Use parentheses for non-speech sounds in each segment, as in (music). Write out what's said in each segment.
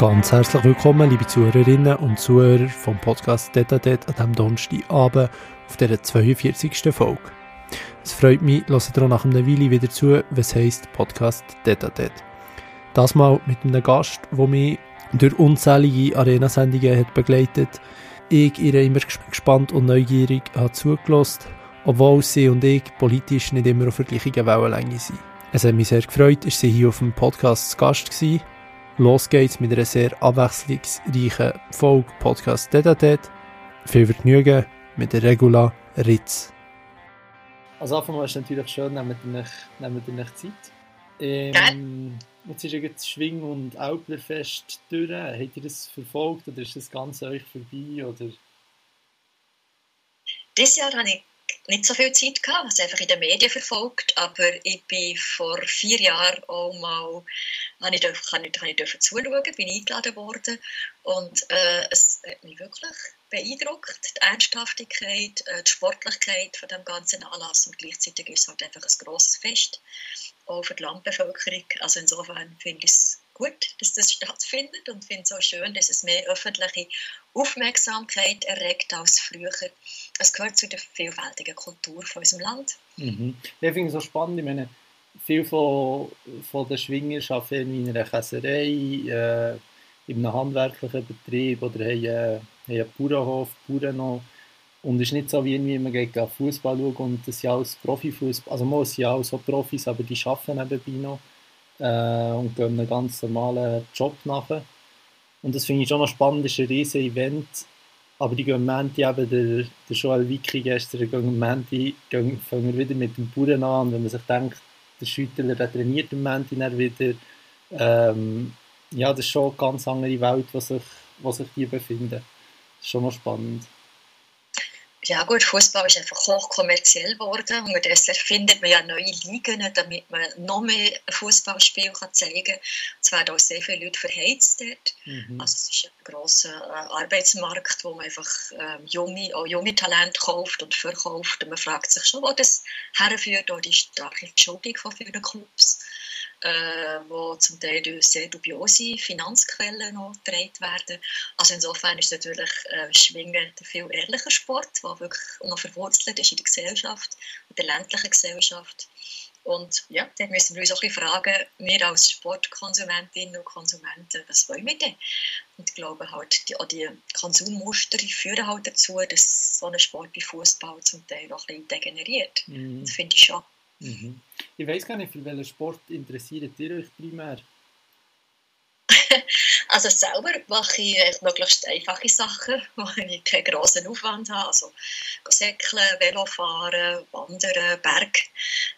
Ganz herzlich willkommen, liebe Zuhörerinnen und Zuhörer vom Podcast Data Det an diesem Donnerstagabend auf dieser 42. Folge. Es freut mich, hört ihr nach einer Weile wieder zu, was heisst Podcast Data Det. Das mal mit einem Gast, der mich durch unzählige Arena-Sendungen hat begleitet. Ich ihr immer gespannt und neugierig habe zugelassen, obwohl sie und ich politisch nicht immer auf der gleichen Wellenlänge sind. Es hat mich sehr gefreut, dass sie hier auf dem Podcast zu Gast war Los geht's mit einer sehr abwechslungsreichen Folge Podcast Dedatet. Viel Vergnügen mit der Regula Ritz. Also einfach mal ist es natürlich schön, nehmt ihr euch Zeit. Ähm, jetzt ist jetzt Schwing- und Alplerfest durch. Habt ihr das verfolgt oder ist das ganz euch vorbei? Oder? Dieses Jahr habe ich nicht so viel Zeit gehabt, was einfach in den Medien verfolgt, aber ich bin vor vier Jahren auch mal, habe ich, kann ich, kann ich zuschauen, bin eingeladen worden und äh, es hat mich wirklich beeindruckt, die Ernsthaftigkeit, äh, die Sportlichkeit von dem ganzen Anlass und gleichzeitig ist es halt einfach ein grosses Fest, auch für die Landbevölkerung, also insofern finde ich es gut, dass das stattfindet und finde es auch schön, dass es mehr öffentliche Aufmerksamkeit erregt als früher. Es gehört zu der vielfältigen Kultur von unserem Land. Mhm. Ich finde es so spannend, ich meine, viele von, von den Schwinger arbeiten in einer Käserei, äh, in einem handwerklichen Betrieb oder haben, äh, haben einen Bauernhof, Bauern noch. Und es ist nicht so, wie man geht Fußball schauen und das sind alles Profifußball, also man sind auch so Profis, aber die arbeiten nebenbei noch äh, und gehen einem ganz normalen Job nach. Und das finde ich schon noch spannend, das ist ein riesiges Event. Aber die gehen Menti eben, der, der Joel Wicki gestern, gehen Menti, gehen, fangen wieder mit dem Bauern an. Und wenn man sich denkt, der Schüttler, der trainiert im Menti dann wieder. Ähm, ja, das ist schon eine ganz andere Welt, wo sich, wo sich die befinden. Das ist schon noch spannend ja gut, Fußball ist einfach hochkommerziell geworden. Unterdessen findet man ja neue Ligen, damit man noch mehr Fußballspiel zeigen kann. Es werden auch sehr viele Leute verheizt dort. Mhm. Also es ist ein grosser äh, Arbeitsmarkt, wo man einfach ähm, junge, auch junge Talente kauft und verkauft. Und man fragt sich schon, wo das herführt, auch die starke Verschuldung von vielen Clubs äh, wo zum Teil durch sehr dubiose Finanzquellen getragen werden. Also insofern ist natürlich äh, Schwingen ein viel ehrlicher Sport, der wirklich noch verwurzelt ist in der Gesellschaft, in der ländlichen Gesellschaft. Und ja, dann müssen wir uns auch ein bisschen fragen, wir als Sportkonsumentinnen und Konsumenten, was wollen wir denn? Und ich glaube halt, die, auch die Konsummuster führen halt dazu, dass so ein Sport wie Fußball zum Teil auch ein bisschen degeneriert. Mhm. Das finde ich schon. Mhm. Ich weiß gar nicht, für welchen Sport interessiert ihr euch primär? (laughs) also selber mache ich möglichst einfache Sachen, (laughs) wo ich keinen grossen Aufwand habe. Also säckeln, Velofahren, Wandern, Berg,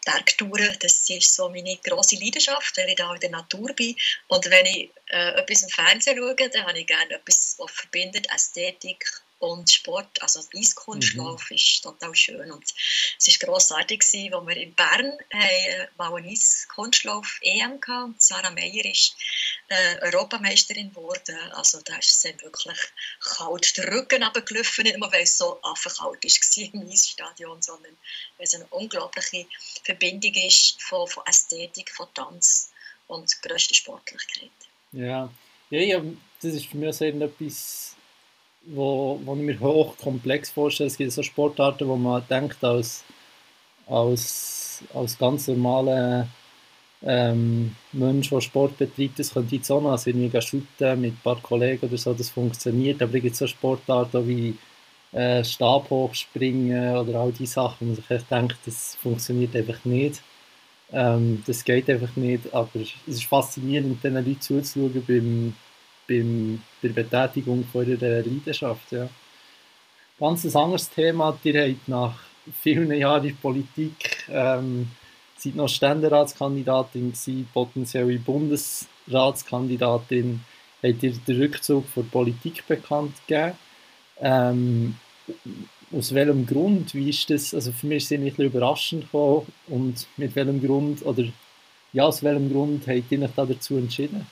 Bergtouren, das ist so meine grosse Leidenschaft, weil ich da in der Natur bin. Und wenn ich äh, etwas im Fernsehen schaue, dann habe ich gerne etwas, was verbindet Ästhetik und Sport, also Eiskunstlauf mhm. ist total schön und es war grossartig, gewesen, als wir in Bern haben, mal eine Eiskunstlauf-EM hatten. Sarah Meyer ist äh, Europameisterin geworden, also da ist es wirklich kalt den Rücken runtergelaufen, nicht nur weil es so affenkalt war im Eisstadion, sondern weil es eine unglaubliche Verbindung ist von, von Ästhetik, von Tanz und grösster Sportlichkeit. Ja, ja, ja das ist für mich so etwas wo, wo ich mir hochkomplex vorstelle. Es gibt so Sportarten, wo man denkt, als, als, als ganz normaler ähm, Mensch, der Sport betreibt, das könnte jetzt auch noch also irgendwie shooten mit ein paar Kollegen oder so, das funktioniert. Aber es gibt so Sportarten wie äh, Stabhochspringen oder all diese Sachen, wo man sich echt denkt, das funktioniert einfach nicht. Ähm, das geht einfach nicht, aber es ist faszinierend, den Leuten zuzuschauen beim beim, bei der Betätigung von ihrer Leidenschaft. Ja. Ganz ein anderes Thema, ihr habt nach vielen Jahren in Politik ähm, seid noch Ständeratskandidatin gewesen, potenzielle Bundesratskandidatin, habt ihr den Rückzug von der Politik bekannt gegeben. Ähm, aus welchem Grund, wie ist das, also für mich ist es ein bisschen überraschend gekommen und mit welchem Grund, oder ja, aus welchem Grund habt ihr euch da dazu entschieden?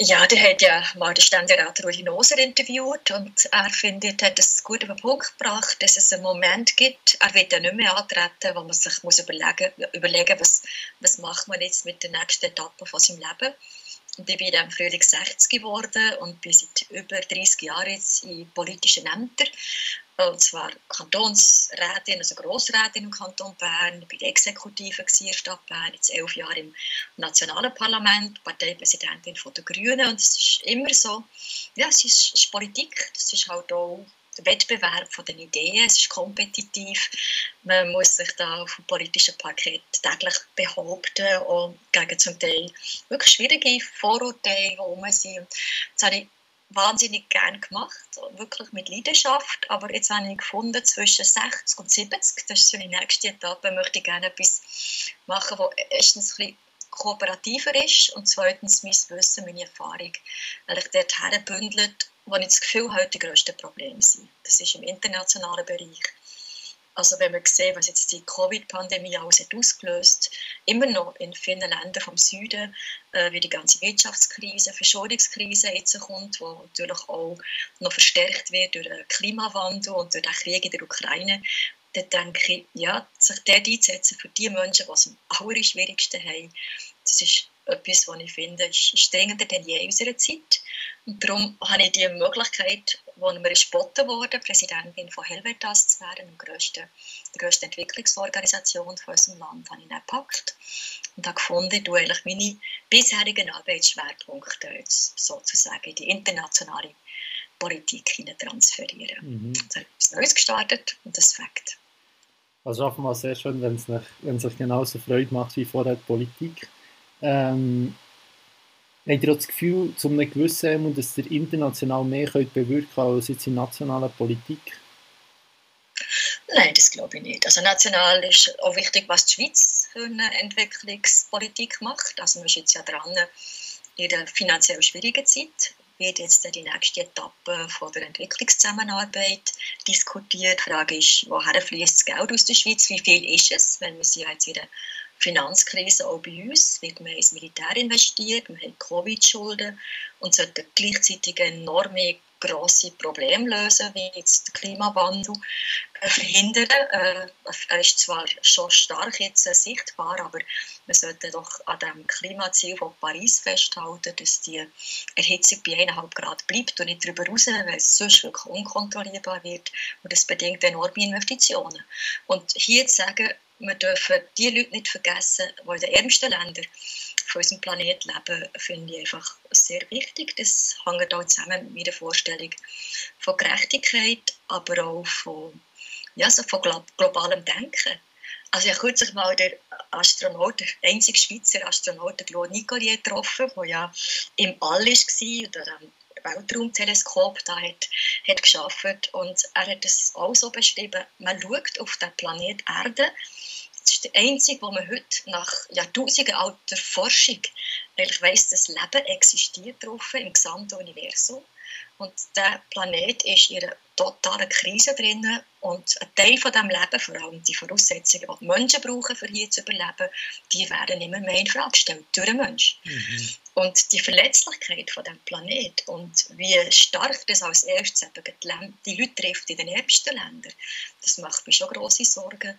Ja, der hat ja mal den Ständerat Rudi Noser interviewt und er findet, hat es gut auf den Punkt gebracht, dass es einen Moment gibt, er wird ja nicht mehr antreten, wo man sich muss überlegen, überlegen was, was macht man jetzt mit der nächsten Etappe von seinem Leben. Und ich bin im Frühling 60 geworden und bin seit über 30 Jahren jetzt in politischen Ämtern. Und zwar Kantonsrätin, also Grossrätin im Kanton Bern, ich war Exekutive der Stadt Bern, jetzt elf Jahre im Nationalen Parlament, Parteipräsidentin der Grünen. Und es ist immer so, ja, es ist, es ist Politik, das ist halt auch Wettbewerb von den Ideen, es ist kompetitiv, man muss sich da auf dem politischen Parkett täglich behaupten und gegen zum Teil wirklich schwierige Vorurteile herum sind. Das habe ich wahnsinnig gerne gemacht, wirklich mit Leidenschaft, aber jetzt habe ich gefunden, zwischen 60 und 70, das ist so die nächste Etappe, möchte ich gerne etwas machen, das erstens ein kooperativer ist und zweitens mein Wissen, meine Erfahrung, weil ich dort herbündelt wo ich das Gefühl habe, die grössten Probleme sind. Das ist im internationalen Bereich. Also wenn wir sehen, was jetzt die Covid-Pandemie alles hat ausgelöst immer noch in vielen Ländern vom Süden, äh, wie die ganze Wirtschaftskrise, Verschuldungskrise jetzt kommt, die natürlich auch noch verstärkt wird durch den Klimawandel und durch den Krieg in der Ukraine, dann denke ich, ja, sich dort einzusetzen für die Menschen, die es am allerschwierigsten haben, das ist etwas, was ich finde, ist dringender denn je in unserer Zeit. Und darum habe ich die Möglichkeit, wo mir geboten wurde, Präsidentin von Helvetas zu werden, der grössten, der grössten Entwicklungsorganisation von unserem Land, habe ich dann gepackt und habe gefunden, ich eigentlich meine bisherigen Arbeitsschwerpunkte jetzt sozusagen in die internationale Politik transferieren. Mhm. Ich etwas Neues gestartet und das fängt. Also offenbar sehr schön, wenn es, nicht, wenn es euch genauso Freude macht wie vorher die Politik. Ähm, habt ihr das Gefühl, zu einem gewissen dass ihr international mehr könnt bewirken könnt als jetzt in nationaler Politik? Nein, das glaube ich nicht. Also national ist auch wichtig, was die Schweiz für eine Entwicklungspolitik macht. Also man ist jetzt ja dran in der finanziell schwierigen Zeit wird jetzt die nächste Etappe von der Entwicklungszusammenarbeit diskutiert. Die Frage ist, woher fließt das Geld aus der Schweiz? Wie viel ist es? Wenn wir sie jetzt in der Finanzkrise auch bei uns, wird man ins Militär investiert, man hat Covid-Schulden und sollte gleichzeitig enorme grosse Probleme lösen, wie jetzt der Klimawandel äh, verhindern. Äh, er ist zwar schon stark jetzt äh, sichtbar, aber wir sollten doch an dem Klimaziel von Paris festhalten, dass die Erhitzung bei 1,5 Grad bleibt und nicht darüber raus, weil es sonst wirklich unkontrollierbar wird und das bedingt enorme Investitionen. Und hier zu sagen, wir dürfen die Leute nicht vergessen, die in den ärmsten Ländern von unserem Planeten leben, finde ich einfach sehr wichtig. Das hängt auch zusammen mit meiner Vorstellung von Gerechtigkeit, aber auch von, ja, so von globalem Denken. Also ich habe kürzlich mal den Astronaut, der einzige Schweizer Astronaut, Claude Nicolier, getroffen, der ja im All war und Weltraumteleskop da hat, hat geschafft und er hat es auch so beschrieben, man schaut auf den Planet Erde das ist der einzige, wo man heute nach Jahrtausenden alter Forschung eigentlich weiss, dass Leben existiert drauf im gesamten Universum. Und der Planet ist in einer totalen Krise drin und ein Teil von dem Leben, vor allem die Voraussetzungen, die die Menschen brauchen, um hier zu überleben, die werden immer mehr in Frage gestellt durch den Menschen. Mhm. Und die Verletzlichkeit von dem Planet und wie stark das als erstes eben die Leute trifft in den ärmsten Ländern, das macht mir schon große Sorgen.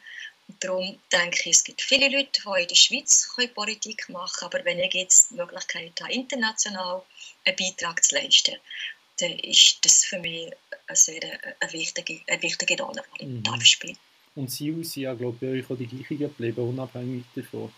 Darum denke ich, es gibt viele Leute, die in der Schweiz Politik machen können, aber wenn ich jetzt die Möglichkeit habe, international einen Beitrag zu leisten, dann ist das für mich eine sehr eine wichtige, eine wichtige Rolle, die ich mhm. darf spielen Und Sie sind ja, glaube ich, bei euch auch die gleichen geblieben, unabhängig davon.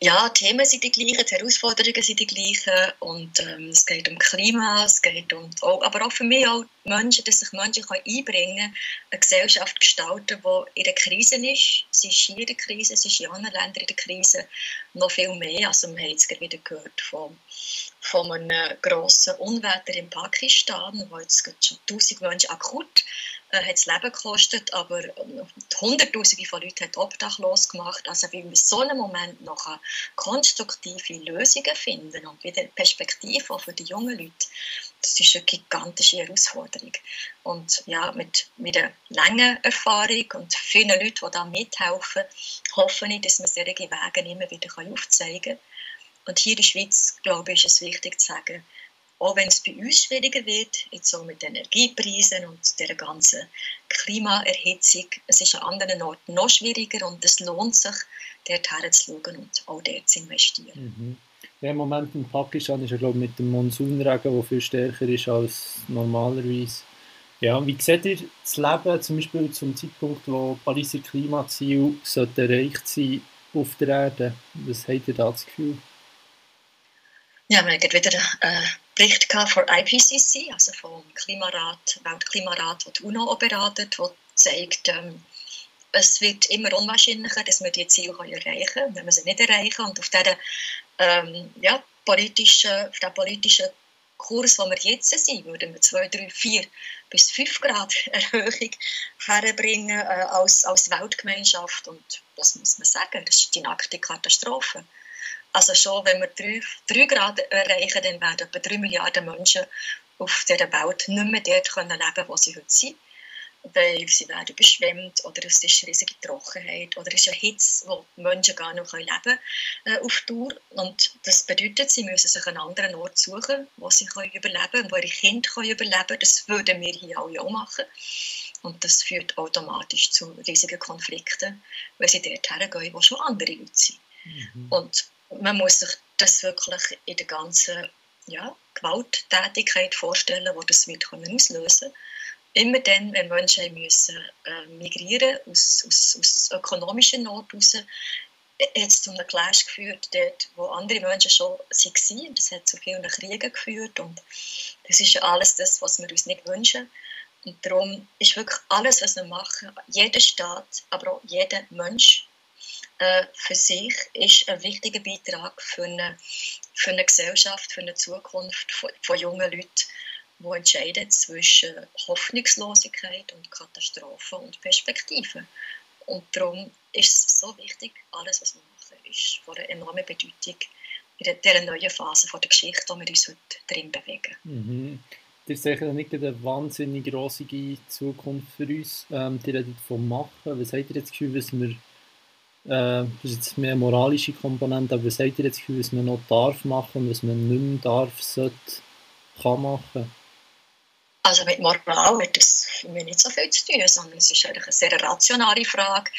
Ja, die Themen sind die gleichen, die Herausforderungen sind die gleichen und ähm, es geht um Klima, es geht um, auch, aber auch für mich auch Menschen, dass sich Menschen einbringen können, eine Gesellschaft gestalten, die in der Krise ist. Sie ist hier in der Krise, sie ist in anderen Ländern in der Krise noch viel mehr. Also wir haben jetzt wieder gehört von, von einem grossen Unwetter in Pakistan, wo jetzt schon tausend Menschen akut äh, hat das Leben gekostet, aber ähm, Hunderttausende von Leuten hat obdachlos gemacht. Also wie wir in so einem Moment noch konstruktive Lösungen finden und wieder Perspektive auch für die jungen Leute, das ist eine gigantische Herausforderung. Und ja, mit, mit einer langen Erfahrung und vielen Leuten, die da mithelfen, hoffe ich, dass wir solche Wege immer wieder aufzeigen können. Und hier in der Schweiz, glaube ich, ist es wichtig zu sagen, auch wenn es bei uns schwieriger wird, jetzt so mit Energiepreisen und der ganzen Klimaerhitzung, es ist an anderen Orten noch schwieriger und es lohnt sich, dort herzuschauen und auch dort zu investieren. Mhm. Ja, Im Moment in Pakistan ist er glaube mit dem Monsunregen, der viel stärker ist als normalerweise. Ja, wie seht ihr das Leben zum Beispiel zum Zeitpunkt, wo Pariser Klimaziele erreicht sein auf der Erde? Was habt ihr da das Gefühl? Ja, wir haben wieder einen äh, Bericht von IPCC, also vom Klimarat, Weltklimarat, der die UNO beratet, der zeigt, ähm, es wird immer unwahrscheinlicher, dass wir die Ziele erreichen können, wenn wir sie nicht erreichen. Und auf diesen ähm, ja, politischen, politischen Kurs, wo wir jetzt sind, würden wir 2, 3, 4 bis 5 Grad (laughs) Erhöhung herbringen äh, als, als Weltgemeinschaft. Und das muss man sagen, das ist die nackte Katastrophe. Also schon, wenn wir 3, 3 Grad erreichen, dann werden etwa 3 Milliarden Menschen auf dieser Welt nicht mehr dort können leben wo sie heute sind. Weil sie werden überschwemmt oder es ist riesige Trockenheit oder es ist eine Hitze, wo die Menschen gar nicht leben können äh, auf Tour. Und das bedeutet, sie müssen sich einen anderen Ort suchen, wo sie können überleben können, wo ihre Kinder können überleben können. Das würden wir hier alle auch machen. Und das führt automatisch zu riesigen Konflikten, weil sie dort hergehen, wo schon andere Leute sind. Mhm. Und man muss sich das wirklich in der ganzen ja, Gewalttätigkeit vorstellen, die das wird können auslösen Immer dann, wenn Menschen müssen, äh, migrieren aus, aus, aus ökonomischer Not heraus, hat es zu einem Clash geführt, dort, wo andere Menschen schon waren. Das hat zu vielen Kriegen geführt und das ist alles das, was wir uns nicht wünschen. Und darum ist wirklich alles, was wir machen, jeder Staat, aber auch jeder Mensch äh, für sich ist ein wichtiger Beitrag für eine, für eine Gesellschaft, für eine Zukunft von, von jungen Leuten, die entscheiden zwischen Hoffnungslosigkeit und Katastrophe und Perspektive. Und darum ist es so wichtig, alles, was wir machen, ist von einer enormen Bedeutung in dieser neuen Phase der Geschichte, in der wir uns heute drin bewegen. Mhm. Das ist sicher nicht eine wahnsinnig große Zukunft für uns. Ähm, die redet von Machen. Was habt ihr jetzt das Gefühl, was wir äh, das ist jetzt mehr moralische Komponente, aber was sagt ihr jetzt was man noch darf machen und was man nicht mehr darf, sollte, kann machen? Also mit Moral hat das für mich nicht so viel zu tun, sondern es ist eigentlich eine sehr rationale Frage,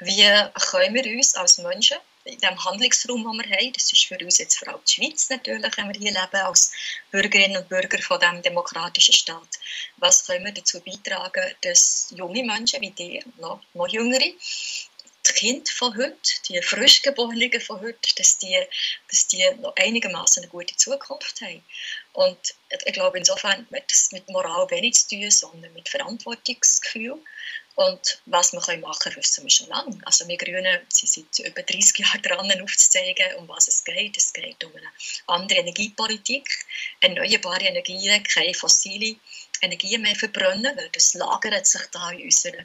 wie können wir uns als Menschen in dem Handlungsraum, den wir haben, das ist für uns jetzt vor allem die Schweiz natürlich, wenn wir hier leben, als Bürgerinnen und Bürger von diesem demokratischen Staat, was können wir dazu beitragen, dass junge Menschen wie dir, noch, noch jüngere, die Kinder von heute, die Frischgeborenen von heute, dass die, dass die noch einigermaßen eine gute Zukunft haben. Und ich glaube, insofern hat das mit Moral wenig zu tun, sondern mit Verantwortungsgefühl. Und was wir machen können, wissen wir schon lange. Also wir Grünen sind seit über 30 Jahren dran, aufzuzeigen, um was es geht. Es geht um eine andere Energiepolitik, erneuerbare Energien, keine fossile Energie mehr verbrennen, weil das lagert sich da in unserer,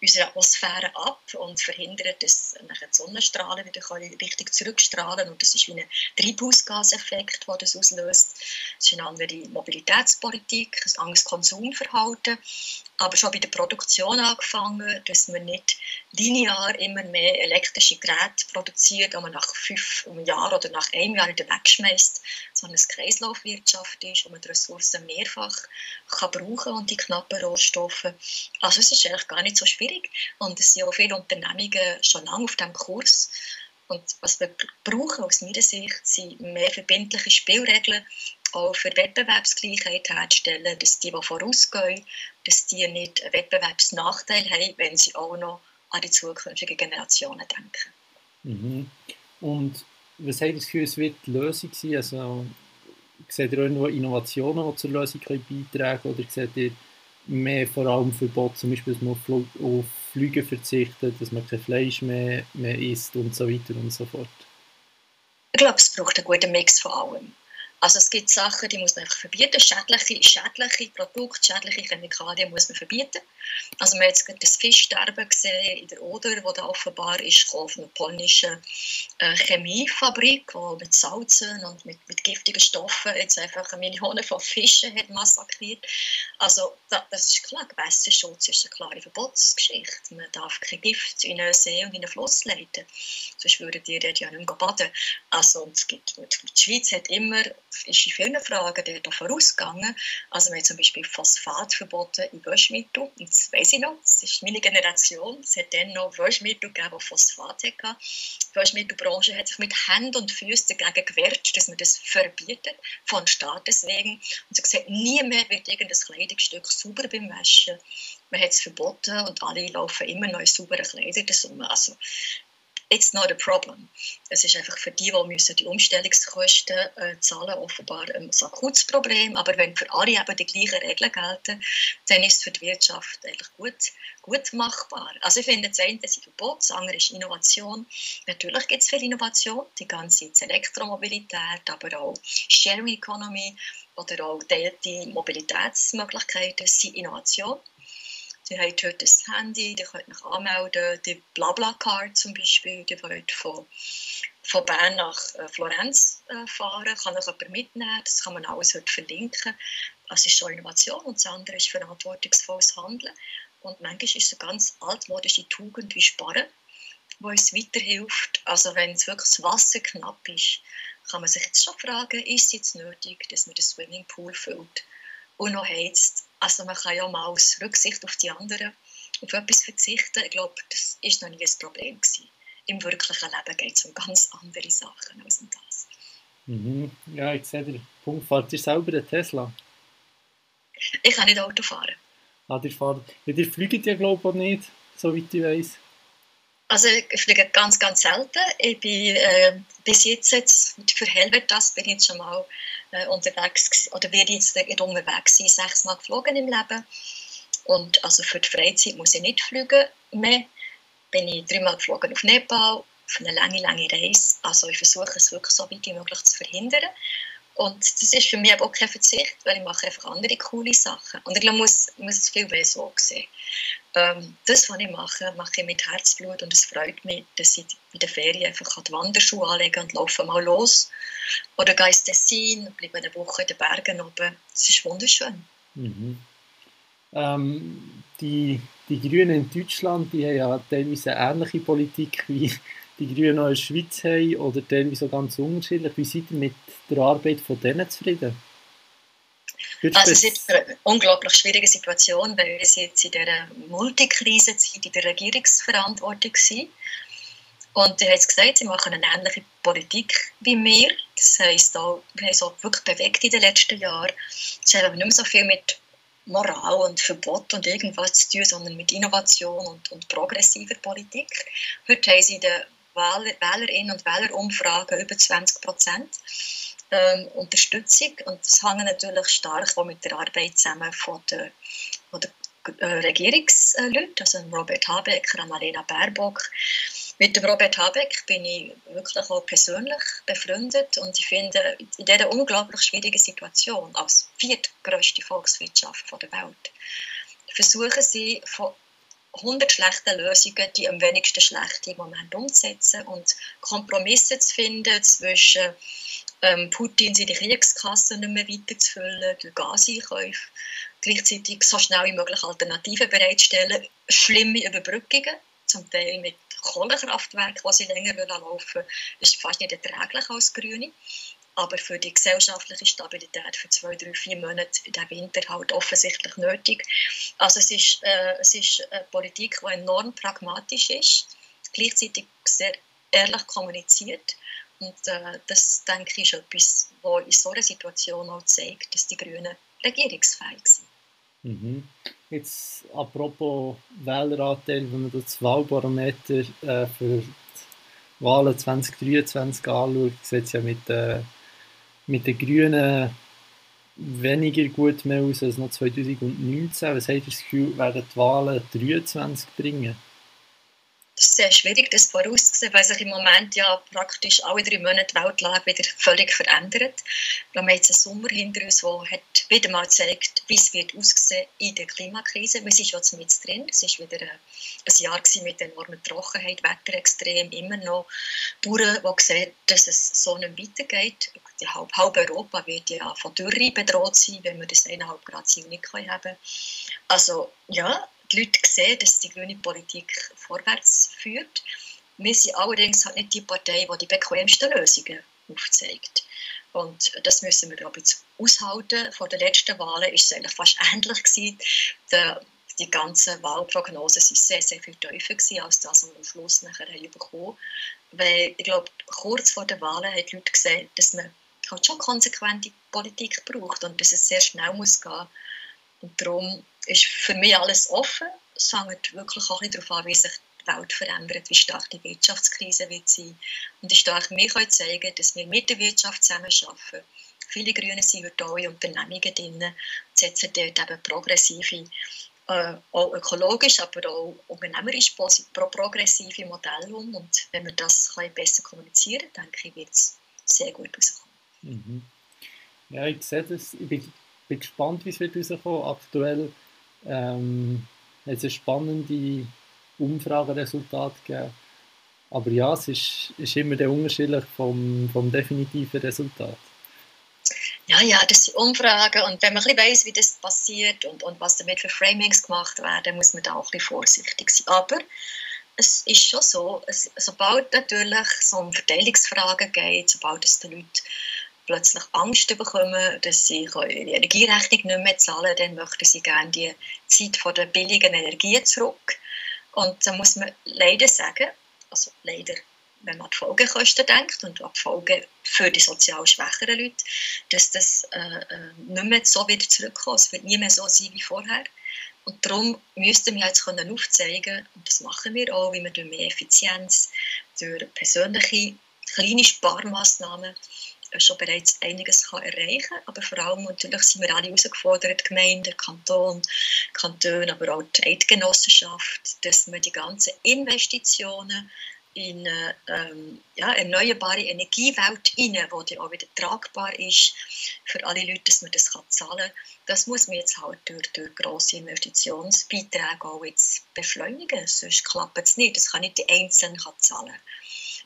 unserer Atmosphäre ab und verhindert, dass die Sonnenstrahlen wieder richtig zurückstrahlen und das ist wie ein Treibhausgaseffekt, der das auslöst. Es ist eine andere Mobilitätspolitik, ein anderes Konsumverhalten, aber schon bei der Produktion angefangen, dass man nicht linear immer mehr elektrische Geräte produziert, die man nach fünf Jahren oder nach einem Jahr wieder wegschmeißt, sondern eine Kreislaufwirtschaft ist, wo man die Ressourcen mehrfach kann brauchen und die knappen Rohstoffe. Also es ist eigentlich gar nicht so schwierig und es sind auch viele Unternehmungen schon lange auf diesem Kurs. Und was wir brauchen aus meiner Sicht sind mehr verbindliche Spielregeln, auch für Wettbewerbsgleichheit herzustellen, dass die, die vorausgehen, dass die nicht einen Wettbewerbsnachteil haben, wenn sie auch noch an die zukünftigen Generationen denken. Mhm. Und was habt ihr das Gefühl, es wird die Lösung sein? Also, seht ihr irgendwo Innovationen, die zur Lösung beitragen können? Oder seht ihr mehr vor allem Verbot, zum Beispiel, dass man auf, auf Flüge verzichtet, dass man kein Fleisch mehr, mehr isst und so weiter und so fort? Ich glaube, es braucht einen guten Mix von allem. Also es gibt Sachen, die muss man einfach verbieten. Schädliche, schädliche Produkte, schädliche Chemikalien muss man verbieten. Also man hat jetzt gerade das Fischsterben gesehen in der Oder, wo da offenbar ist von einer polnischen äh, Chemiefabrik, die mit Salzen und mit, mit giftigen Stoffen jetzt einfach Millionen von Fischen hat massakriert. Also da, das ist klar, Gewässerschutz ist eine klare Verbotsgeschichte. Man darf kein Gift in einen See und in einen Fluss leiten. Sonst würden die dort ja nicht mehr baden. Also es gibt, die Schweiz hat immer ist in vielen Fragen der vorausgegangen. Also wir zum Beispiel Phosphat verboten in Waschmittel. Und das weiss ich noch, das ist meine Generation. Es hat dann noch Waschmittel gegeben, die Phosphat hatten. Die Waschmittelbranche hat sich mit Händen und Füßen dagegen gewehrt, dass man das verbietet, von Staates wegen. Und sie hat gesagt, nie mehr wird irgendein Kleidungsstück sauber beim Waschen. Man hat es verboten und alle laufen immer noch in sauberen Kleidern. Also it's not a problem. Es ist einfach für die, die müssen die Umstellungskosten äh, zahlen, offenbar ein akutes Problem. Aber wenn für alle eben die gleichen Regeln gelten, dann ist es für die Wirtschaft eigentlich gut, gut machbar. Also ich finde, das eine ist Verbot, das andere ist Innovation. Natürlich gibt es viel Innovation, die ganze Elektromobilität, aber auch Sharing Economy oder auch die Mobilitätsmöglichkeiten sind Innovation. Die haben heute ein Handy, die können sich anmelden. Die BlaBlaCar zum Beispiel, die wollen von, von Bern nach äh, Florenz äh, fahren, kann auch jemand mitnehmen. Das kann man alles heute verlinken. Das ist schon Innovation und das andere ist verantwortungsvolles Handeln. Und manchmal ist es eine ganz altmodische Tugend wie Sparen, die uns weiterhilft. Also wenn es wirklich das Wasser knapp ist, kann man sich jetzt schon fragen, ist es jetzt nötig, dass man den Swimmingpool füllt und noch heizt also man kann ja mal aus Rücksicht auf die anderen auf etwas verzichten. Ich glaube, das ist noch nie ein Problem gewesen. Im wirklichen Leben geht es um ganz andere Sachen als um das. Mhm. Ja, ich sehe den Punkt. Fahrt ihr selber den Tesla? Ich kann nicht Auto fahren. Ah, ihr, fahrt, ja, ihr fliegt ja, glaube ich, nicht, soweit ich weiß. Also ich fliege ganz, ganz selten. Ich bin äh, bis jetzt, jetzt für Helvetas bin ich jetzt schon mal äh, unterwegs oder werde jetzt unterwegs sein, sechsmal geflogen im Leben. Und also für die Freizeit muss ich nicht fliegen mehr. Bin ich dreimal geflogen auf Nepal, auf eine lange, lange Reise. Also ich versuche es wirklich so weit wie möglich zu verhindern. Und das ist für mich auch kein Verzicht, weil ich mache einfach andere coole Sachen. Und ich glaube, man muss, muss es viel mehr so sehen. Ähm, das, was ich mache, mache ich mit Herzblut und es freut mich, dass ich in der Ferien einfach die Wanderschuhe anlegen und laufe mal los. Oder gehe ins Tessin, bleibe eine Woche in den Bergen oben. Es ist wunderschön. Mhm. Ähm, die, die Grünen in Deutschland die haben ja teilweise eine ähnliche Politik wie die Grünen in der Schweiz haben oder teilweise so ganz unterschiedlich. Wie seid ihr mit der Arbeit von denen zufrieden? Also es ist eine unglaublich schwierige Situation, weil wir jetzt in dieser Multikrise-Zeit in der Regierungsverantwortung sind. Und ihr habt gesagt, sie machen eine ähnliche Politik wie wir. Das heisst, auch, wir haben uns auch wirklich bewegt in den letzten Jahren. Es hat aber nicht mehr so viel mit Moral und Verbot und irgendwas zu tun, sondern mit Innovation und, und progressiver Politik. Heute haben sie in den Wähler, Wählerinnen und Wählerumfragen über 20 Prozent ähm, Unterstützung. Und das hängt natürlich stark auch mit der Arbeit zusammen von der, von der äh, also Robert Habeck, Annalena Baerbock. Mit dem Robert Habeck bin ich wirklich auch persönlich befreundet und ich finde, in dieser unglaublich schwierigen Situation als viertgrößte Volkswirtschaft der Welt versuchen sie von 100 schlechten Lösungen die am wenigsten schlechte im Moment umzusetzen und Kompromisse zu finden zwischen ähm, Putin seine Kriegskasse nicht mehr weiterzufüllen durch Gaseinkäufe, gleichzeitig so schnell wie möglich Alternativen bereitstellen, schlimme Überbrückungen, zum Teil mit Kohlekraftwerken, die sie länger laufen ist fast nicht erträglich als Grüne. Aber für die gesellschaftliche Stabilität für zwei, drei, vier Monate in diesem Winter halt offensichtlich nötig. Also es ist, äh, es ist eine Politik, die enorm pragmatisch ist, gleichzeitig sehr ehrlich kommuniziert und äh, das, denke ich, ist etwas, was in so einer Situation auch zeigt, dass die Grünen regierungsfähig sind. Mhm. Jetzt apropos Wähleranteil, wenn man das Wahlbarometer äh, für die Wahlen 2023 anschaut, sieht es ja mit, äh, mit den Grünen weniger gut mehr aus als noch 2019. Was habt ihr das Gefühl, werden die Wahlen 2023 bringen? Ist sehr schwierig, das vorauszusehen, weil sich im Moment ja praktisch alle drei Monate die Weltlage wieder völlig verändert. Wir haben jetzt einen Sommer hinter uns, der hat wieder mal gezeigt, wie es wird aussehen in der Klimakrise. Wir sind schon mit drin. Es war wieder ein Jahr mit enormer Trockenheit, Wetterextrem, immer noch Bauern, die sehen, dass es so nicht weitergeht. Die halb, halb Europa wird ja von Dürre bedroht sein, wenn wir das 1,5 Grad Ziel nicht haben. Also ja, die Leute sehen, dass die grüne Politik vorwärts führt. Wir sind allerdings halt nicht die Partei, die die bequemsten Lösungen aufzeigt. Und das müssen wir, glaube ich, aushalten. Vor den letzten Wahlen war es eigentlich fast (laughs) ähnlich. Gewesen. Die ganzen Wahlprognosen waren sehr, sehr viel tiefer als das, was wir am Schluss nachher haben Weil ich glaube, kurz vor den Wahlen haben die Leute gesehen, dass man halt schon konsequente Politik braucht und dass es sehr schnell muss gehen. Und darum ist für mich alles offen. Es hängt wirklich auch darauf an, wie sich die Welt verändert, wie stark die Wirtschaftskrise wird sein. Und stark wir können zeigen dass wir mit der Wirtschaft zusammenarbeiten. Viele Grüne sind heute auch in Unternehmungen drin, setzen dort eben progressive äh, auch ökologisch, aber auch unternehmerisch progressive Modelle um. Und wenn wir das besser kommunizieren können, denke ich, wird es sehr gut rauskommen. Mhm. Ja, ich sehe das. Ich bin, bin gespannt, wie es wird rauskommen. Aktuell ähm, hat es spannende Umfrageresultate gegeben. Aber ja, es ist, ist immer der unterschiedlich vom, vom definitiven Resultat. Ja, ja, das sind Umfragen und wenn man ein bisschen weiss, wie das passiert und, und was damit für Framings gemacht werden, muss man da auch ein bisschen vorsichtig sein. Aber es ist schon so, es, sobald natürlich so um Verteilungsfragen geht, sobald es den Leuten plötzlich Angst bekommen, dass sie ihre Energierechnung nicht mehr zahlen dann möchten sie gerne die Zeit von der billigen Energie zurück. Und da muss man leider sagen, also leider wenn man an die Folgekosten denkt und an die Folgen für die sozial schwächeren Leute, dass das äh, äh, nicht mehr so wieder zurückkommt. Es wird nie mehr so sein wie vorher. Und darum müssten wir jetzt können aufzeigen, und das machen wir auch, wie wir durch mehr Effizienz, durch persönliche kleine Sparmaßnahmen schon bereits einiges kann erreichen kann. Aber vor allem natürlich sind wir alle herausgefordert, Gemeinden, Kanton, Kantone, aber auch die Eidgenossenschaft, dass wir die ganzen Investitionen in eine ähm, ja, erneuerbare Energiewelt hinein, die auch wieder tragbar ist für alle Leute, dass man das kann zahlen kann. Das muss man jetzt halt durch, durch grosse Investitionsbeiträge auch jetzt beschleunigen, sonst klappt es nicht. Das kann nicht die Einzelnen zahlen,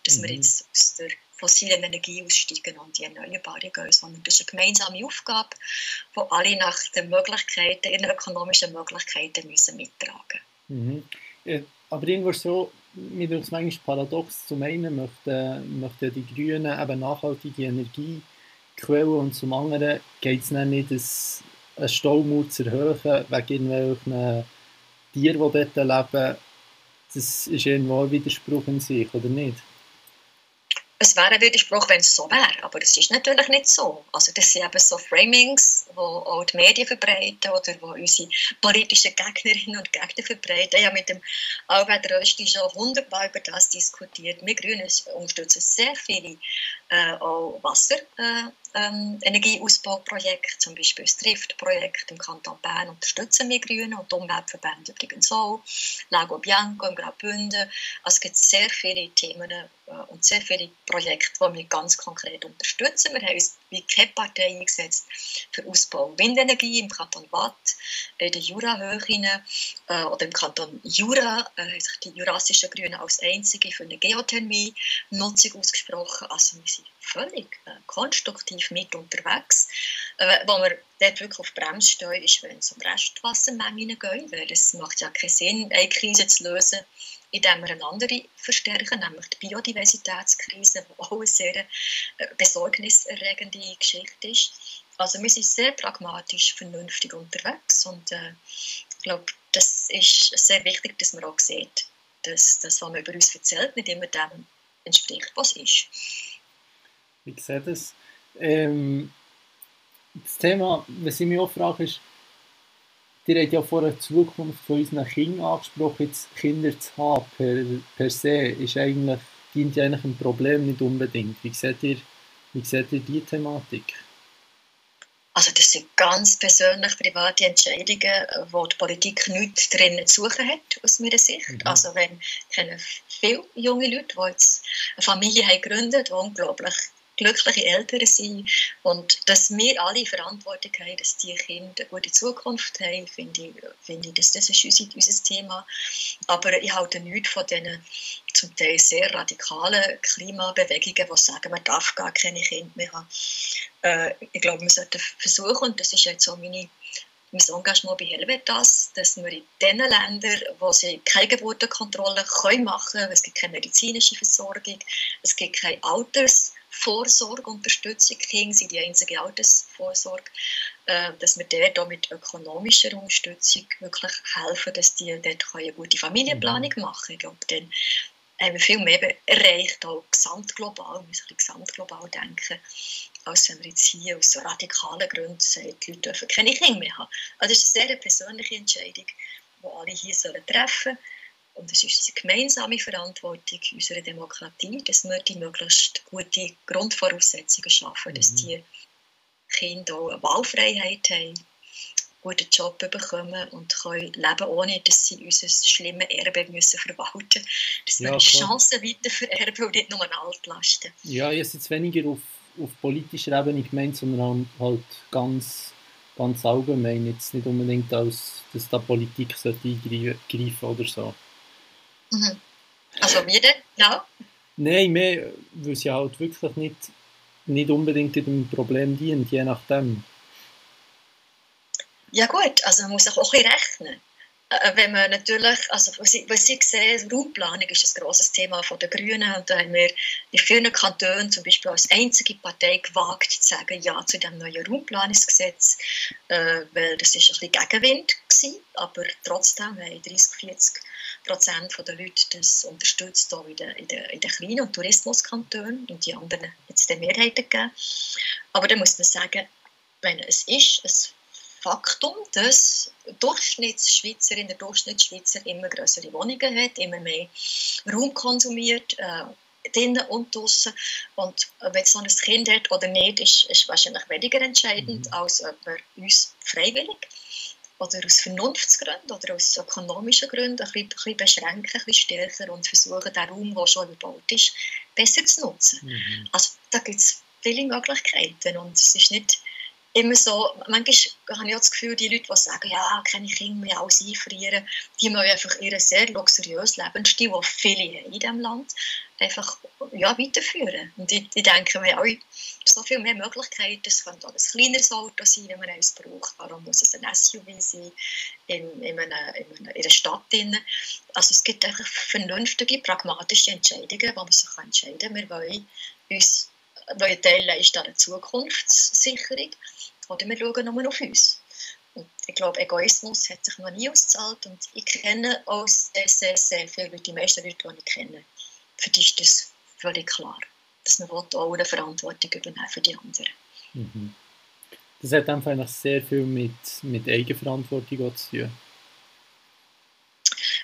dass mhm. wir jetzt aus der fossilen Energie aussteigen und die erneuerbare gehen, sondern das ist eine gemeinsame Aufgabe, wo alle nach den Möglichkeiten, ihren ökonomischen Möglichkeiten müssen mittragen müssen. Mhm. Aber irgendwo so, mir ist es manchmal paradox, zum einen möchten, möchten die Grünen eben nachhaltige Energiequellen und zum anderen geht es nicht, das, einen Staumauer zu erhöhen wegen irgendwelchen Tieren, die dort leben. Das ist irgendwo ein Widerspruch in sich, oder nicht? Es wäre ein Widerspruch, wenn es so wäre, aber es ist natürlich nicht so. Also das sind eben so Framings, die auch die Medien verbreiten oder wo unsere politischen Gegnerinnen und Gegner verbreiten. Ich habe mit dem Albert Rösti schon hundertmal über das diskutiert. Wir Grünen unterstützen sehr viele äh, auch Wasserenergieausbauprojekte, äh, zum Beispiel das Trift-Projekt im Kanton Bern unterstützen wir Grünen und die Umweltverbände übrigens auch. Lago Bianco im Graubünden. Also es gibt sehr viele Themen äh, und sehr viele Projekte, die wir ganz konkret unterstützen. Wir haben uns wie keine Partei eingesetzt für Ausbau Windenergie im Kanton Watt, in den Jurahöhen äh, oder im Kanton Jura äh, haben sich die jurassischen Grünen als einzige für eine Geothermie-Nutzung ausgesprochen. Also wir sind völlig äh, konstruktiv mit unterwegs. Äh, wo wir dort wirklich auf Bremse stehen, ist, wenn es um Restwassermengen geht, weil es macht ja keinen Sinn, eine Krise zu lösen, indem wir eine andere verstärken, nämlich die Biodiversitätskrise, die auch eine sehr äh, besorgniserregende Geschichte ist. Also wir sind sehr pragmatisch, vernünftig unterwegs und äh, ich glaube, das ist sehr wichtig, dass man auch sieht, dass das, was man über uns erzählt, nicht immer dem entspricht, was ist. Ich sehe das. Ähm, das Thema, was ich mich auch frage, ist, Ihr habt ja vorher die Zukunft von unseren Kindern angesprochen, jetzt Kinder zu haben per, per se, ist eigentlich, dient ja eigentlich ein Problem nicht unbedingt. Wie seht ihr, wie seht ihr diese Thematik? Also das sind ganz persönlich private Entscheidungen, wo die Politik nichts drin zu suchen hat, aus meiner Sicht. Mhm. Also wenn ich kenne viele junge Leute, die jetzt eine Familie haben gegründet, die unglaublich glückliche Eltern sind und dass wir alle Verantwortung haben, dass die Kinder eine gute Zukunft haben, finde ich, finde ich das, das ist unser, unser Thema. Aber ich halte nichts von diesen zum Teil sehr radikalen Klimabewegungen, die sagen, man darf gar keine Kinder mehr haben. Äh, ich glaube, wir sollten versuchen, und das ist jetzt so meine mein Engagement bei Helvetas, dass wir in den Ländern, wo sie keine Geburtenkontrolle machen können, es gibt keine medizinische Versorgung, es gibt keine Alters- Vorsorge, Unterstützung, Kinder sind die einzige Altersvorsorge, äh, dass wir dort auch mit ökonomischer Unterstützung wirklich helfen, dass die dort eine gute Familienplanung mhm. machen können. Glaube, dann haben wir viel mehr erreicht, auch gesamtglobal, wir müssen gesamtglobal denken, als wenn wir jetzt hier aus so radikalen Gründen sagen, die Leute dürfen keine Kinder mehr haben. Also das ist eine sehr persönliche Entscheidung, die alle hier treffen sollen. Und es ist eine gemeinsame Verantwortung unserer Demokratie, dass wir die möglichst gute Grundvoraussetzungen schaffen, dass mhm. die Kinder auch eine Wahlfreiheit haben, einen guten Job bekommen und können leben, ohne dass sie unser schlimmes Erbe müssen verwalten müssen. Dass wir ja, die Chancen weiter vererben und nicht nur eine Altlasten. Ja, jetzt jetzt weniger auf, auf politischer Ebene gemeint, sondern halt ganz, ganz allgemein. Jetzt nicht unbedingt, als, dass da Politik eingreifen oder so. Mhm. Also denn? Ja? Nein, mehr, weil sie halt wirklich nicht, nicht unbedingt dem Problem dient, je nachdem. Ja gut, also man muss auch ein bisschen rechnen. Äh, wenn man natürlich, also was ich, was ich sehe, Raumplanung ist ein grosses Thema von den Grünen und da haben wir in vielen Kantonen zum Beispiel als einzige Partei gewagt zu sagen Ja zu dem neuen Raumplanungsgesetz, äh, weil das ist ein bisschen Gegenwind gewesen, aber trotzdem haben 30, 40 Prozent der Leute das unterstützt, auch in den, in den, in den kleinen und Tourismuskantonen und die anderen jetzt die Mehrheiten gegeben. Aber da muss man sagen, wenn es ist ein Faktum, dass Durchschnittsschweizerin, der Durchschnittsschweizer immer größere Wohnungen hat, immer mehr Raum konsumiert, äh, drinnen und draußen. Und wenn es noch ein Kind hat oder nicht, ist, ist wahrscheinlich weniger entscheidend, mhm. als ob wir uns freiwillig oder aus Vernunftsgründen oder aus ökonomischen Gründen ein bisschen, ein bisschen beschränken, ein bisschen stärker und versuchen, den Raum, der schon überbaut ist, besser zu nutzen. Mhm. Also da gibt es viele Möglichkeiten und es ist nicht immer so, manchmal habe ich auch das Gefühl, die Leute, die sagen, ja, keine Kinder mehr, alles einfrieren, die müssen einfach ihren sehr luxuriösen Lebensstil, den viele haben in diesem Land, einfach ja, weiterführen. Und ich, ich denke mir auch, so viel mehr Möglichkeiten, es könnte auch ein kleineres Auto sein, wenn man eins braucht, warum muss es ein SUV sein, in, in, einer, in, einer, in einer Stadt. Drin. Also es gibt einfach vernünftige, pragmatische Entscheidungen, wo man sich entscheiden kann, wir wollen uns weil Teil ist eine Zukunftssicherung oder wir schauen nur auf uns. Und ich glaube, Egoismus hat sich noch nie ausgezahlt und ich kenne auch sehr, sehr, sehr viele Leute, die meisten Leute, die ich kenne, für die ist das völlig klar, dass man auch eine Verantwortung übernehmen für die anderen. Mhm. Das hat einfach sehr viel mit, mit Eigenverantwortung zu tun.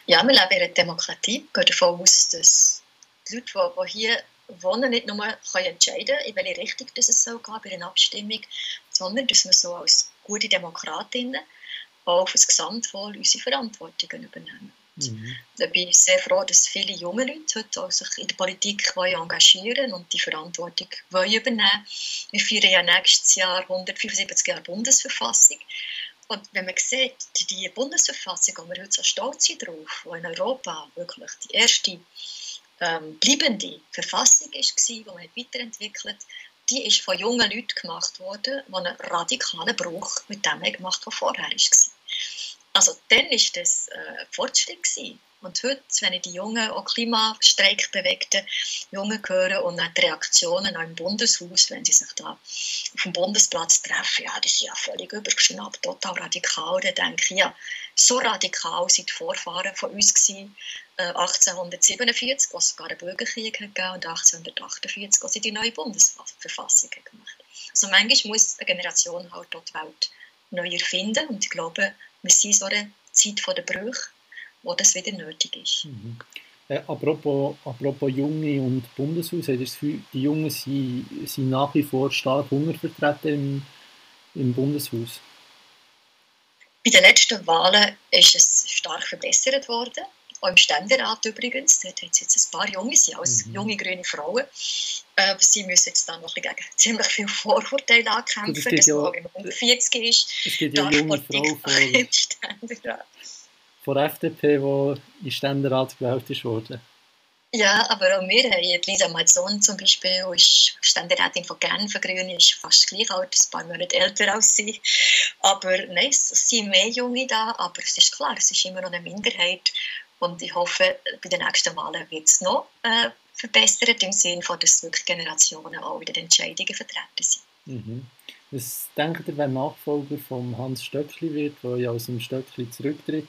Ja, wir leben in einer Demokratie. Ich gehe davon aus, dass die Leute, die hier wohnen, nicht nur können entscheiden in welche Richtung das es soll gehen bei einer Abstimmung, sondern dass wir so als gute Demokratinnen auch auf das Gesamtwohl unsere Verantwortungen übernehmen. Mhm. Da bin ich sehr froh, dass viele junge Leute heute sich in der Politik engagieren und die Verantwortung wollen übernehmen Wir feiern ja nächstes Jahr 175 Jahre Bundesverfassung. Und wenn man sieht, die Bundesverfassung, wo wir heute so stolz sind drauf, die in Europa wirklich die erste ähm, bleibende Verfassung war, die man weiterentwickelt die ist von jungen Leuten gemacht worden, die einen radikalen Bruch mit dem gemacht haben, was vorher war. Also dann war das äh, Fortschritt. Gewesen. Und heute, wenn ich die jungen, auch Klimastreik bewegten Jungen höre und auch die Reaktionen auch im Bundeshaus, wenn sie sich da auf dem Bundesplatz treffen, ja, das ist ja völlig übergeschnappt, total radikal. Dann denke ich, ja, so radikal sind die Vorfahren von uns gewesen, äh, 1847, wo es sogar einen Bürgerkrieg gegeben und 1848, wo sie die neue Bundesverfassung gemacht. Also manchmal muss eine Generation halt dort die Welt neu erfinden und ich glaube, wir sind so eine Zeit der Brüche wo das wieder nötig ist. Mhm. Äh, apropos, apropos Junge und Bundeshaus, hat das Gefühl, die Jungen sind, sind nach wie vor stark hungervertreten im, im Bundeshaus? Bei den letzten Wahlen ist es stark verbessert worden. Auch im Ständerat übrigens. Dort hat es jetzt ein paar Junge, sie als mhm. junge grüne Frauen. Äh, sie müssen jetzt dann noch gegen (laughs) ziemlich viele Vorurteile ankämpfen, dass man ja, um 40 ist. Es gibt ja junge Frauen im Ständerat von der FDP, die in Ständerat gewählt ist worden. Ja, aber auch wir haben Lisa Malzon zum Beispiel, die ist Ständerätin von Genf, Grüne, ist fast gleich alt, ein paar Monate älter als sie. Aber nein, es sind mehr Junge da, aber es ist klar, es ist immer noch eine Minderheit. Und ich hoffe, bei den nächsten Wahlen wird es noch äh, verbessert, im Sinne von, dass wirklich Generationen auch in den Entscheidungen vertreten sind. Mhm. Was denkt ihr, wer Nachfolger von Hans Stöckli wird, der ja aus dem Stöckli zurücktritt?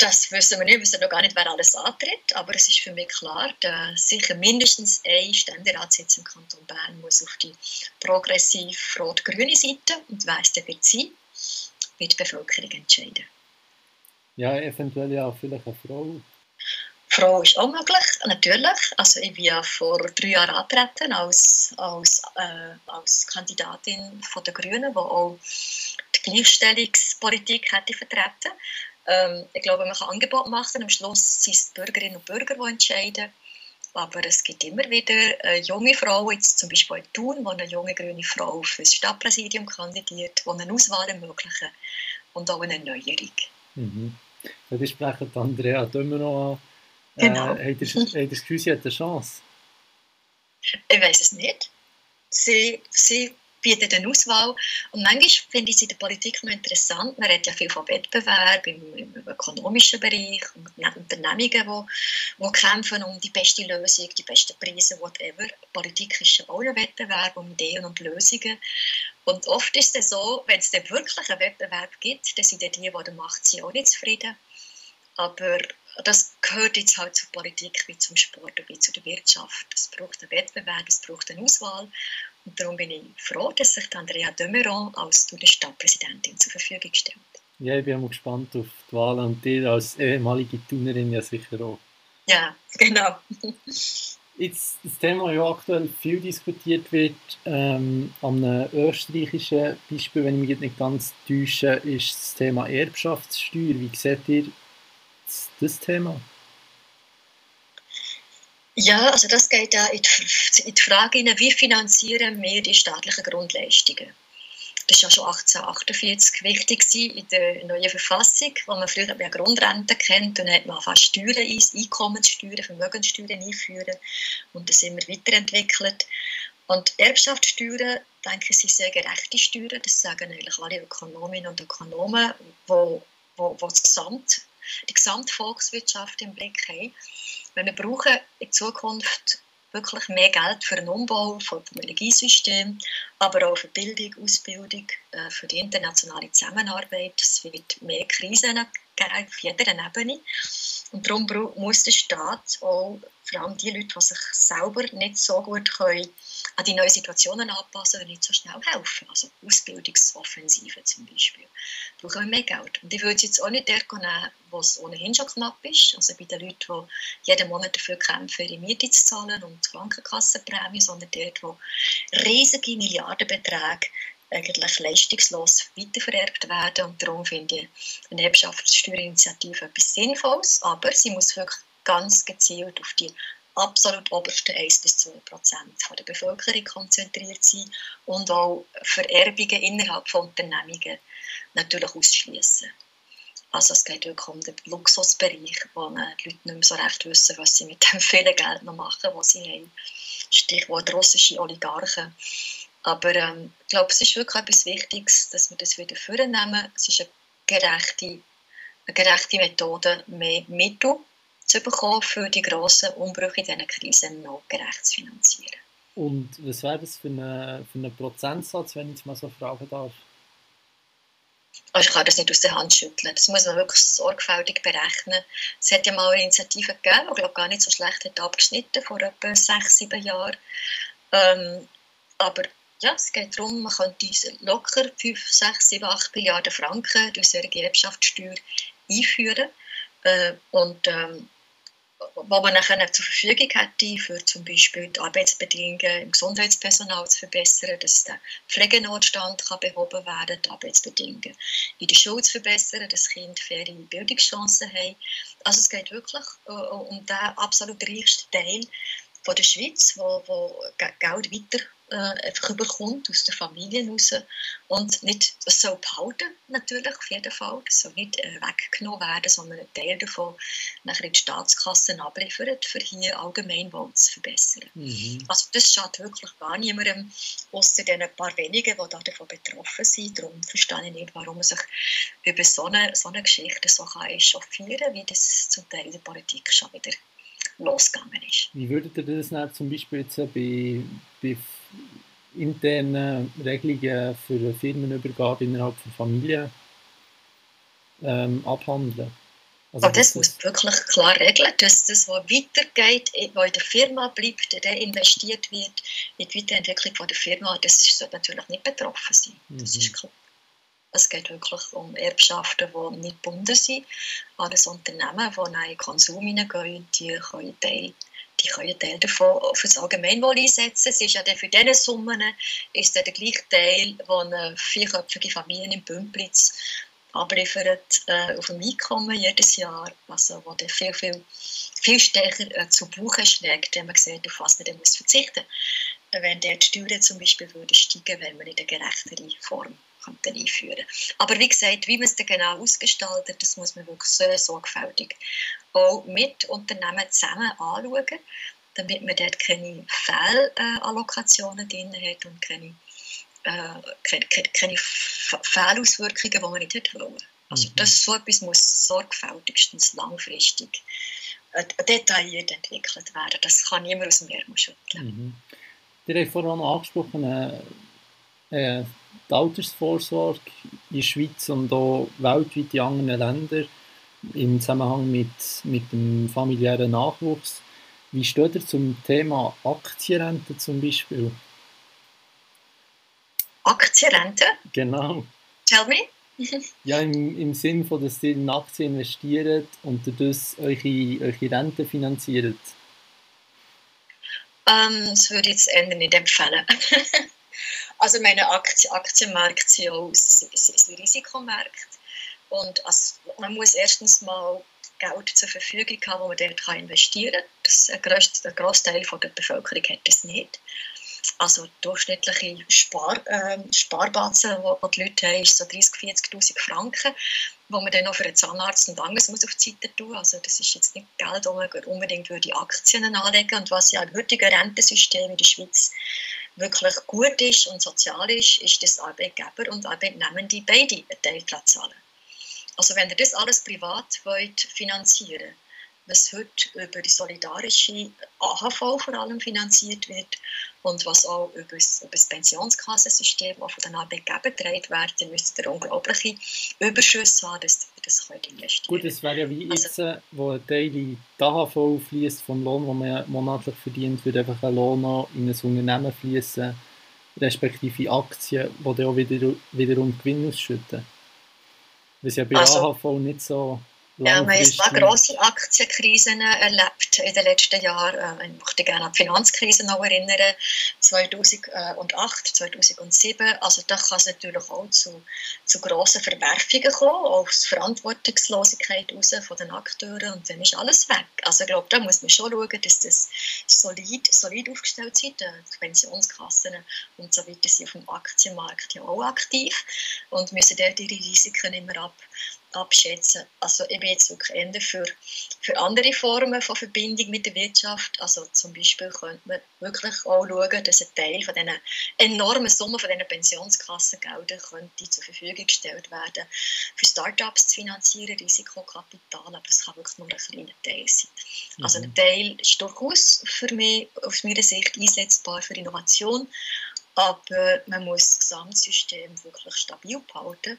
Das wissen wir nicht, wir wissen noch gar nicht, wer alles antritt, aber es ist für mich klar, dass sicher mindestens ein Ständeratssitz im Kanton Bern muss auf die progressiv-rot-grüne Seite und wer es dann wird sein, wird die Bevölkerung entscheiden. Ja, eventuell ja vielleicht eine Frau. Frau ist auch möglich, natürlich. Also ich bin ja vor drei Jahren angetreten als, als, äh, als Kandidatin von der Grünen, die auch die Gleichstellungspolitik hätte vertreten. Ähm, ich glaube, man kann Angebot machen. Am Schluss sind es die Bürgerinnen und Bürger, die entscheiden. Aber es gibt immer wieder äh, junge Frauen, jetzt zum Beispiel in Thun, wo eine junge grüne Frau für das Stadtpräsidium kandidiert, die eine Auswahl ermöglichen und auch eine Erneuerung. Mhm. Ja, die sprechen Andrea Dömero an. Äh, genau. Ihr das Gefühl, sie hat eine Chance? Ich weiß es nicht. Sie, sie bietet eine Auswahl. Und manchmal finde ich es in der Politik noch interessant. Man redet ja viel von Wettbewerb im, im ökonomischen Bereich und Unternehmungen, die, die kämpfen um die beste Lösung, die besten Preise, whatever. Politik ist ja auch ein Wettbewerb um Ideen und Lösungen. Und oft ist es so, wenn es dann wirklich einen Wettbewerb gibt, dann sind die, die der Macht sind, auch nicht zufrieden. Aber das gehört jetzt halt zur Politik wie zum Sport und wie zu der Wirtschaft. Es braucht einen Wettbewerb, es braucht eine Auswahl. Und darum bin ich froh, dass sich Andrea Dömeron als Stadtpräsidentin zur Verfügung stellt. Ja, ich bin auch gespannt auf die Wahl und dir als ehemalige Tunerin ja sicher auch. Ja, genau. Jetzt das Thema, das ja aktuell viel diskutiert wird, ähm, an einem österreichischen Beispiel, wenn ich mich nicht ganz täusche, ist das Thema Erbschaftssteuer. Wie seht ihr das Thema? Ja, also das geht da in die Frage hinein, wie finanzieren wir die staatlichen Grundleistungen? Das war ja schon 1848 wichtig in der neuen Verfassung, wo man früher mehr Grundrente kennt. Dann hat man fast Steuern, Einkommenssteuern, Vermögenssteuern einführen und das immer weiterentwickelt. Und Erbschaftssteuern, denke ich, sind sehr gerechte Steuern. Das sagen eigentlich alle Ökonominnen und Ökonomen, wo, wo, wo das Gesamt, die Gesamtvolkswirtschaft im Blick haben. Wir brauchen in Zukunft wirklich mehr Geld für den Umbau vom Energiesystem, aber auch für Bildung, Ausbildung, äh, für die internationale Zusammenarbeit. Es wird mehr Krisen geben auf jeder Ebene. Und darum muss der Staat auch, vor allem die Leute, die sich selber nicht so gut können, an die neuen Situationen anpassen und nicht so schnell helfen. Also Ausbildungsoffensive zum Beispiel. Da brauchen wir mehr Geld. Und ich würde es jetzt auch nicht der nehmen, wo es ohnehin schon knapp ist. Also bei den Leuten, die jeden Monat dafür kämpfen, ihre Miete zu zahlen und Krankenkassenprämie, sondern dort, wo riesige Milliardenbeträge eigentlich leistungslos weitervererbt werden. Und darum finde ich eine Erbschaftssteuerinitiative etwas Sinnvolles, aber sie muss wirklich ganz gezielt auf die absolut obersten 1 bis 2 Prozent der Bevölkerung konzentriert sein und auch Vererbungen innerhalb von Unternehmungen natürlich ausschließen. Also es geht wirklich um den Luxusbereich, wo die Leute nicht mehr so recht wissen, was sie mit dem (laughs) vielen Geld noch machen, was sie haben. Stichwort russische Oligarchen. Aber ähm, ich glaube, es ist wirklich etwas Wichtiges, dass wir das wieder vornehmen. Es ist eine gerechte, eine gerechte Methode, mehr Mittel zu bekommen, für die grossen Umbrüche in diesen Krisen noch gerecht zu finanzieren. Und was wäre das für einen für eine Prozentsatz, wenn ich jetzt mal so fragen darf? Also ich kann das nicht aus der Hand schütteln. Das muss man wirklich sorgfältig berechnen. Es hat ja mal eine Initiative gegeben, die glaube gar nicht so schlecht hat abgeschnitten vor etwa sechs, sieben Jahren. Ähm, aber ja, es geht darum, man könnte locker 5, 6, 7, 8 Milliarden Franken durch eine Erbschaftssteuer einführen. Äh, und ähm, wo man nachher zur Verfügung hätte, für zum Beispiel die Arbeitsbedingungen im Gesundheitspersonal zu verbessern, dass der Pflegenotstand kann behoben werden die Arbeitsbedingungen in der Schule zu verbessern, dass Kinder faire Bildungschancen haben. Also es geht wirklich äh, um den absolut reichsten Teil von der Schweiz, wo, wo Geld weiter äh, einfach überkommt aus der Familie raus und nicht, das soll behalten natürlich auf jeden Fall, das soll nicht äh, weggenommen werden, sondern ein Teil davon nachher in die Staatskassen abliefert, für hier Allgemeinwohl zu verbessern. Mhm. Also das schadet wirklich gar niemandem, außer den paar wenigen, die davon betroffen sind. Darum verstehe ich nicht, warum man sich über so eine, so eine Geschichte so kann echauffieren kann, wie das zum Teil in der Politik schon wieder losgegangen ist. Wie würdet ihr das dann zum Beispiel jetzt bei, bei internen Regelungen für Firmenübergabe innerhalb der Familie ähm, abhandeln? Also Aber das, das muss wirklich klar regeln, dass das, was weitergeht, was in der Firma bleibt, der investiert wird in die Weiterentwicklung von der Firma, das sollte natürlich nicht betroffen sein. Das mhm. ist klar. Es geht wirklich um Erbschaften, die nicht gebunden sind an das Unternehmen, die in den Konsum hineingehen, die können Teil die können Teil davon für das Allgemeinwohl einsetzen. Es ist ja dann für diese Summen ist der gleiche Teil, den eine vierköpfige Familie in Bümplitz abliefert äh, auf dem Einkommen jedes Jahr, also wo der viel, viel, viel stärker äh, zu Buche schlägt, wenn man sieht, auf was man dann muss verzichten muss. Wenn der die Steuern zum Beispiel würde steigen, wenn man in der gerechteren Form könnte einführen Aber wie gesagt, wie man es dann genau ausgestaltet, das muss man wirklich sehr sorgfältig auch mit Unternehmen zusammen anschauen, damit man dort keine Fehlallokationen drin hat und keine, äh, keine, keine, Fehlauswirkungen, die man nicht hat wollen. Also mhm. das, so etwas muss sorgfältigstens langfristig äh, detailliert entwickelt werden. Das kann niemand aus dem Ärmel schütteln. Mhm. Ihr habt vorhin angesprochen, äh, äh, die Altersvorsorge in der Schweiz und auch weltweit in anderen Ländern im Zusammenhang mit, mit dem familiären Nachwuchs. Wie steht ihr zum Thema Aktienrente zum Beispiel? Aktienrente? Genau. Tell me. (laughs) (laughs) ja, im, im Sinn von, dass ihr in Aktien investiert und dadurch eure, eure Rente finanziert. Ähm, das würde ich jetzt Ende nicht empfehlen. Also meine Aktien, Aktienmärkte sind auch sind Risikomärkte. Und also, man muss erstens mal Geld zur Verfügung haben, wo man dort investieren kann. Das, ein, grosst, ein Großteil der Bevölkerung hat das nicht. Also durchschnittliche Spar, äh, Sparbatzen, die die Leute haben, ist so 30.000, 40.000 Franken, wo man dann noch für einen Zahnarzt und anderes muss auf die Seite tun. Also das ist jetzt nicht Geld, das man unbedingt würde Aktien anlegen Und was ja im heutigen Rentensystem in der Schweiz wirklich gut ist und sozial ist, ist, dass Arbeitgeber und Arbeitnehmende beide einen Teil zahlen. Also wenn ihr das alles privat wollt finanzieren was heute über die solidarische AHV vor allem finanziert wird und was auch über das, über das Pensionskassensystem auch von den Arbeitgebern getragen wird, dann müsst ihr unglaubliche Überschüsse haben, dass ihr das könnt investieren Gut, es wäre ja wie also, jetzt, äh, wo ein Teil in die AHV fließt vom Lohn, den man monatlich verdient, würde einfach ein Lohn noch in ein Unternehmen fließen, respektive Aktien, die dann auch wieder, wiederum Gewinn ausschütten. Was ja bei also, AHV nicht so ja, wir haben paar grosse Aktienkrisen erlebt in den letzten Jahren. Äh, ich möchte gerne an die Finanzkrise noch erinnern, 2008, 2007. Also da kann es natürlich auch zu, zu grossen Verwerfungen kommen, aus Verantwortungslosigkeit raus von den Akteuren und dann ist alles weg. Also ich glaube, da muss man schon schauen, dass das solid, solid aufgestellt ist. Die Pensionskassen und so weiter sind auf dem Aktienmarkt ja auch aktiv und müssen dort ihre Risiken immer ab abschätzen. Also ich bin jetzt wirklich Ende für, für andere Formen von Verbindung mit der Wirtschaft. Also zum Beispiel könnte man wirklich auch schauen, dass ein Teil von diesen enormen Summen von diesen Pensionskassengeldern könnte zur Verfügung gestellt werden, für Startups zu finanzieren, Risikokapital, aber es kann wirklich nur ein kleiner Teil sein. Mhm. Also ein Teil ist durchaus für mich aus meiner Sicht einsetzbar für Innovation, aber man muss das Gesamtsystem wirklich stabil behalten,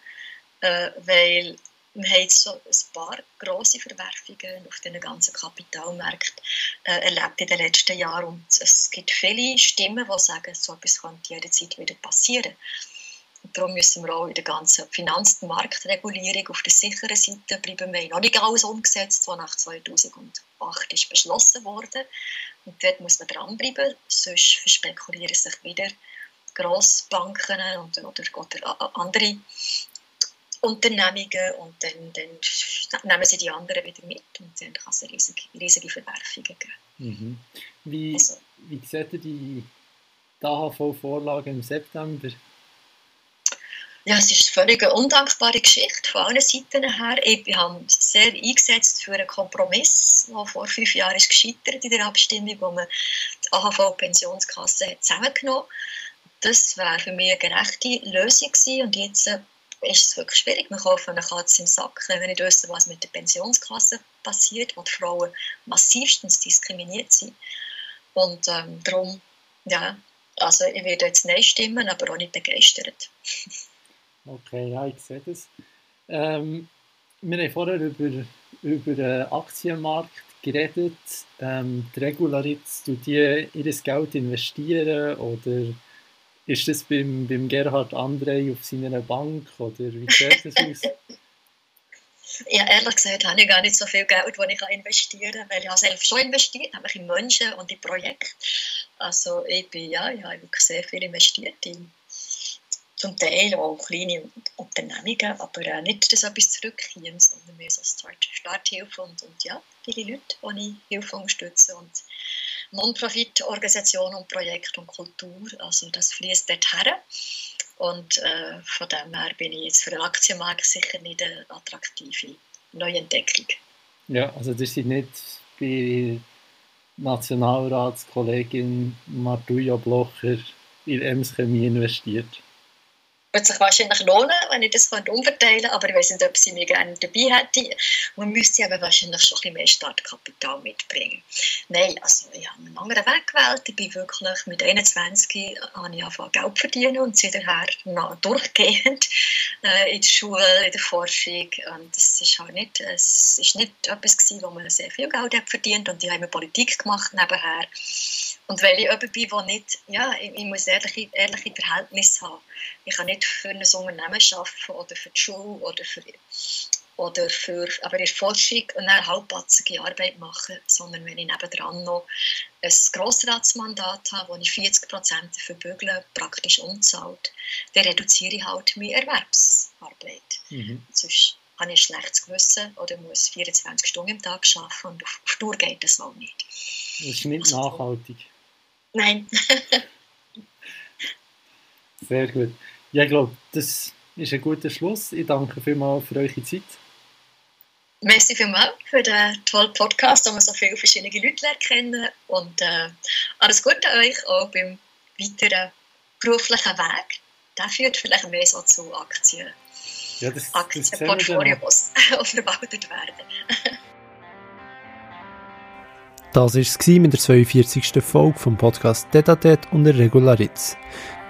äh, weil wir haben jetzt so ein paar grosse Verwerfungen auf den ganzen Kapitalmärkten äh, erlebt in den letzten Jahren und es gibt viele Stimmen, die sagen, so etwas könnte jederzeit wieder passieren. Und darum müssen wir auch in der ganzen Finanz- und Marktregulierung auf der sicheren Seite bleiben. Wir haben noch nicht alles umgesetzt, was nach 2008 ist beschlossen wurde. Und dort muss man dranbleiben, sonst verspekulieren sich wieder Grossbanken oder, oder, oder andere Unternehmungen und dann, dann nehmen sie die anderen wieder mit und dann kann es riesige, riesige Verwerfungen geben. Mhm. Wie, also, wie sieht die AHV-Vorlage im September? Ja, es ist eine völlig undankbare Geschichte von allen Seiten her. Ich habe sehr eingesetzt für einen Kompromiss, der vor fünf Jahren ist gescheitert in der Abstimmung, wo man die AHV-Pensionskasse zusammengenommen hat. Das wäre für mich eine gerechte Lösung gewesen und jetzt ist es wirklich schwierig. Wir kaufen eine Katze im Sack, wenn wir nicht wissen, was mit der Pensionskasse passiert, wo die Frauen massivstens diskriminiert sind. Und ähm, darum, ja, also ich werde jetzt Nein stimmen, aber auch nicht begeistert. (laughs) Okay, ja, ich sehe das. Ähm, wir haben vorher über, über den Aktienmarkt geredet. Ähm, die Regularitz, tut die ihr Geld investieren oder ist das beim, beim Gerhard André auf seiner Bank oder wie sieht das aus? (laughs) Ja, ehrlich gesagt habe ich gar nicht so viel Geld, das ich investieren kann, weil ich habe selbst schon investiert, nämlich in Menschen und in Projekte. Also ich bin, ja, ich habe wirklich sehr viel investiert in zum Teil auch kleine Unternehmungen, aber nicht, dass etwas zurückkommt, sondern mehr so Start Starthilfe und, und ja, viele Leute, die ich Hilfe unterstütze und Non-Profit-Organisationen und Projekte und Kultur, also das fließt dort her. Und äh, von dem her bin ich jetzt für den Aktienmarkt sicher nicht eine attraktive Neuentdeckung. Ja, also das sind nicht bei Nationalratskollegin Martuja Blocher in Ems Chemie investiert würde sich wahrscheinlich lohnen, wenn ich das umverteilen könnte, aber ich weiß nicht, ob sie mir gerne dabei hätte. Man müsste aber wahrscheinlich schon ein bisschen mehr Startkapital mitbringen. Nein, also ich habe einen anderen Weg gewählt. Ich bin wirklich mit 21 habe ich angefangen Geld verdienen und seither durchgehend äh, in der Schule, in der Forschung. Und das ist halt nicht, es ist nicht etwas gewesen, wo man sehr viel Geld hat verdient und ich habe Politik gemacht nebenher. Und weil ich jemand bin, der nicht, ja, ich, ich muss ehrliche, ehrliche Verhältnisse haben. Ich kann nicht für ein Unternehmen arbeiten oder für die Schule oder für, oder für aber in Forschung eine halbpatzige Arbeit machen, sondern wenn ich nebendran noch ein Grossratsmandat habe, wo ich 40 Prozent dafür bügle, praktisch unzahlt, dann reduziere ich halt meine Erwerbsarbeit. Mhm. Sonst habe ich ein schlechtes Gewissen oder muss 24 Stunden am Tag arbeiten und auf, auf Tour geht das auch nicht. Das ist nicht also, nachhaltig. Nein. (laughs) Sehr gut. Ja, ich glaube, das ist ein guter Schluss. Ich danke vielmals für eure Zeit. Merci vielmals für den tollen Podcast, wo wir so viele verschiedene Leute kennen. Und äh, alles Gute euch auch beim weiteren beruflichen Weg. Der führt vielleicht mehr so zu Aktien. Ja, das, Aktienportfolios, (laughs) die verwaltet werden. (laughs) Das war es mit der 42. Folge vom Podcast Detatet und der Regularitz.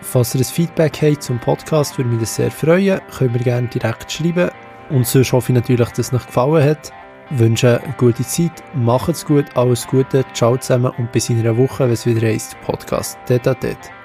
Falls ihr ein Feedback habt zum Podcast, würde mich das sehr freuen. Könnt ihr gerne direkt schreiben. Und sonst hoffe ich natürlich, dass es euch gefallen hat. Ich wünsche eine gute Zeit, macht's gut, alles Gute, ciao zusammen und bis in einer Woche, wenn es wieder heisst Podcast Detatet.